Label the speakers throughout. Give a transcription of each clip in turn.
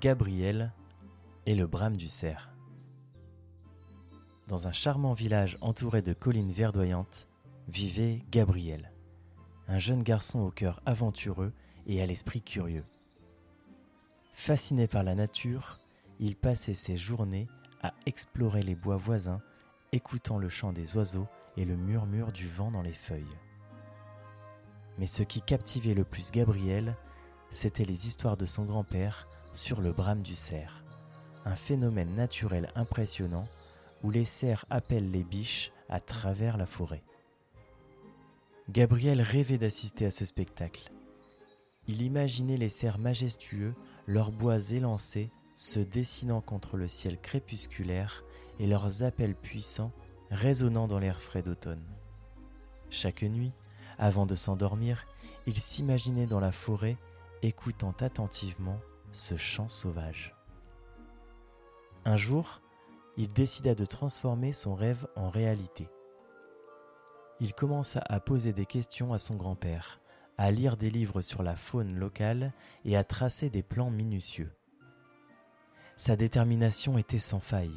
Speaker 1: Gabriel et le brame du cerf. Dans un charmant village entouré de collines verdoyantes, vivait Gabriel, un jeune garçon au cœur aventureux et à l'esprit curieux. Fasciné par la nature, il passait ses journées à explorer les bois voisins, écoutant le chant des oiseaux et le murmure du vent dans les feuilles. Mais ce qui captivait le plus Gabriel, c'étaient les histoires de son grand-père sur le brame du cerf, un phénomène naturel impressionnant où les cerfs appellent les biches à travers la forêt. Gabriel rêvait d'assister à ce spectacle. Il imaginait les cerfs majestueux, leurs bois élancés, se dessinant contre le ciel crépusculaire et leurs appels puissants résonnant dans l'air frais d'automne. Chaque nuit, avant de s'endormir, il s'imaginait dans la forêt, écoutant attentivement ce chant sauvage. Un jour, il décida de transformer son rêve en réalité. Il commença à poser des questions à son grand-père, à lire des livres sur la faune locale et à tracer des plans minutieux. Sa détermination était sans faille.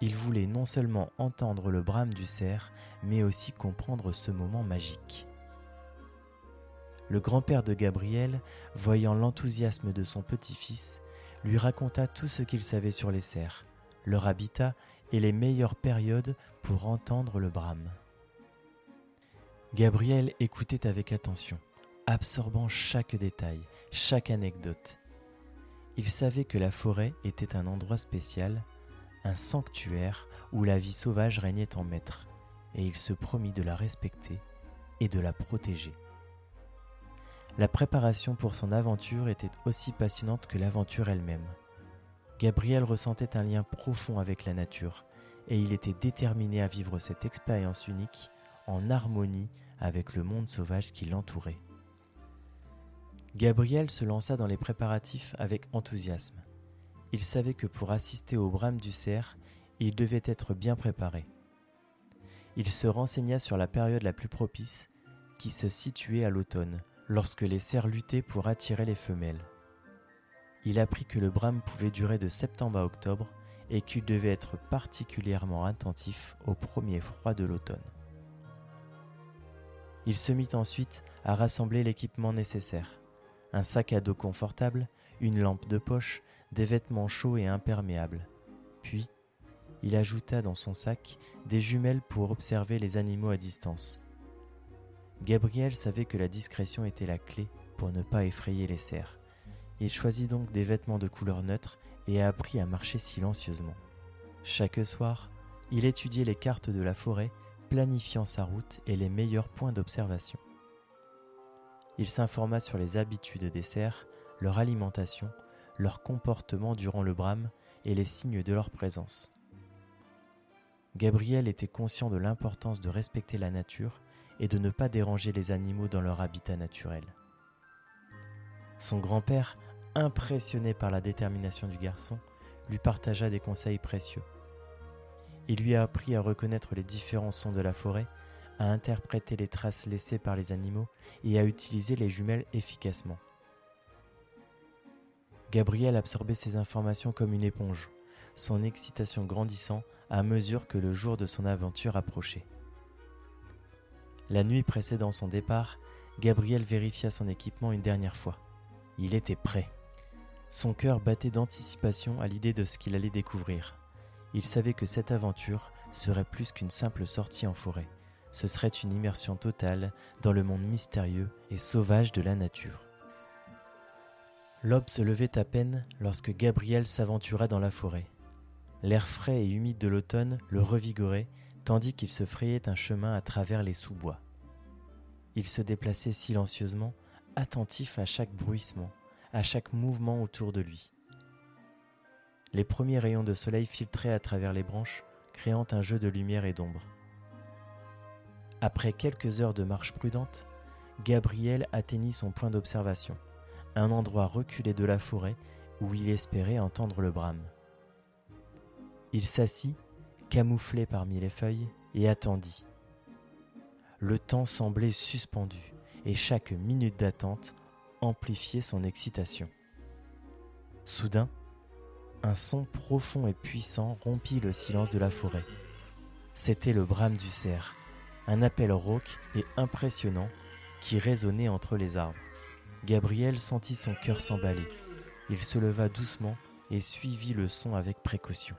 Speaker 1: Il voulait non seulement entendre le brame du cerf, mais aussi comprendre ce moment magique. Le grand-père de Gabriel, voyant l'enthousiasme de son petit-fils, lui raconta tout ce qu'il savait sur les cerfs, leur habitat et les meilleures périodes pour entendre le brame. Gabriel écoutait avec attention, absorbant chaque détail, chaque anecdote. Il savait que la forêt était un endroit spécial, un sanctuaire où la vie sauvage régnait en maître, et il se promit de la respecter et de la protéger. La préparation pour son aventure était aussi passionnante que l'aventure elle-même. Gabriel ressentait un lien profond avec la nature, et il était déterminé à vivre cette expérience unique en harmonie avec le monde sauvage qui l'entourait. Gabriel se lança dans les préparatifs avec enthousiasme. Il savait que pour assister au brame du cerf, il devait être bien préparé. Il se renseigna sur la période la plus propice, qui se situait à l'automne, lorsque les cerfs luttaient pour attirer les femelles. Il apprit que le brame pouvait durer de septembre à octobre et qu'il devait être particulièrement attentif au premier froid de l'automne. Il se mit ensuite à rassembler l'équipement nécessaire, un sac à dos confortable, une lampe de poche, des vêtements chauds et imperméables. Puis, il ajouta dans son sac des jumelles pour observer les animaux à distance. Gabriel savait que la discrétion était la clé pour ne pas effrayer les cerfs. Il choisit donc des vêtements de couleur neutre et a appris à marcher silencieusement. Chaque soir, il étudiait les cartes de la forêt, planifiant sa route et les meilleurs points d'observation. Il s'informa sur les habitudes des cerfs, leur alimentation, leur comportement durant le brame et les signes de leur présence. Gabriel était conscient de l'importance de respecter la nature et de ne pas déranger les animaux dans leur habitat naturel. Son grand-père, impressionné par la détermination du garçon, lui partagea des conseils précieux. Il lui a appris à reconnaître les différents sons de la forêt, à interpréter les traces laissées par les animaux et à utiliser les jumelles efficacement. Gabriel absorbait ces informations comme une éponge, son excitation grandissant à mesure que le jour de son aventure approchait. La nuit précédant son départ, Gabriel vérifia son équipement une dernière fois. Il était prêt. Son cœur battait d'anticipation à l'idée de ce qu'il allait découvrir. Il savait que cette aventure serait plus qu'une simple sortie en forêt. Ce serait une immersion totale dans le monde mystérieux et sauvage de la nature. L'aube se levait à peine lorsque Gabriel s'aventura dans la forêt. L'air frais et humide de l'automne le revigorait tandis qu'il se frayait un chemin à travers les sous-bois. Il se déplaçait silencieusement, attentif à chaque bruissement, à chaque mouvement autour de lui. Les premiers rayons de soleil filtraient à travers les branches, créant un jeu de lumière et d'ombre. Après quelques heures de marche prudente, Gabriel atteignit son point d'observation, un endroit reculé de la forêt où il espérait entendre le brame. Il s'assit camouflé parmi les feuilles, et attendit. Le temps semblait suspendu, et chaque minute d'attente amplifiait son excitation. Soudain, un son profond et puissant rompit le silence de la forêt. C'était le brame du cerf, un appel rauque et impressionnant qui résonnait entre les arbres. Gabriel sentit son cœur s'emballer. Il se leva doucement et suivit le son avec précaution.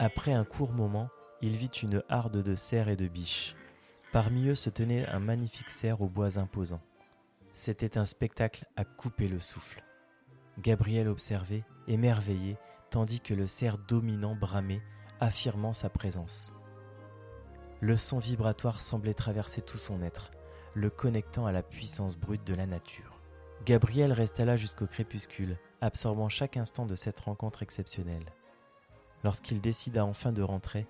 Speaker 1: Après un court moment, il vit une harde de cerfs et de biches. Parmi eux se tenait un magnifique cerf aux bois imposants. C'était un spectacle à couper le souffle. Gabriel observait, émerveillé, tandis que le cerf dominant bramait, affirmant sa présence. Le son vibratoire semblait traverser tout son être, le connectant à la puissance brute de la nature. Gabriel resta là jusqu'au crépuscule, absorbant chaque instant de cette rencontre exceptionnelle. Lorsqu'il décida enfin de rentrer,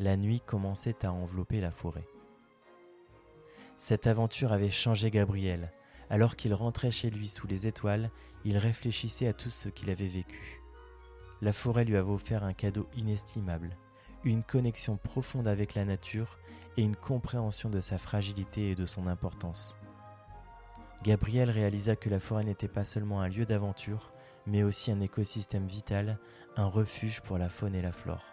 Speaker 1: la nuit commençait à envelopper la forêt. Cette aventure avait changé Gabriel. Alors qu'il rentrait chez lui sous les étoiles, il réfléchissait à tout ce qu'il avait vécu. La forêt lui avait offert un cadeau inestimable, une connexion profonde avec la nature et une compréhension de sa fragilité et de son importance. Gabriel réalisa que la forêt n'était pas seulement un lieu d'aventure, mais aussi un écosystème vital, un refuge pour la faune et la flore.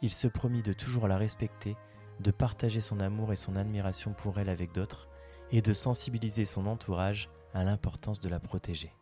Speaker 1: Il se promit de toujours la respecter, de partager son amour et son admiration pour elle avec d'autres, et de sensibiliser son entourage à l'importance de la protéger.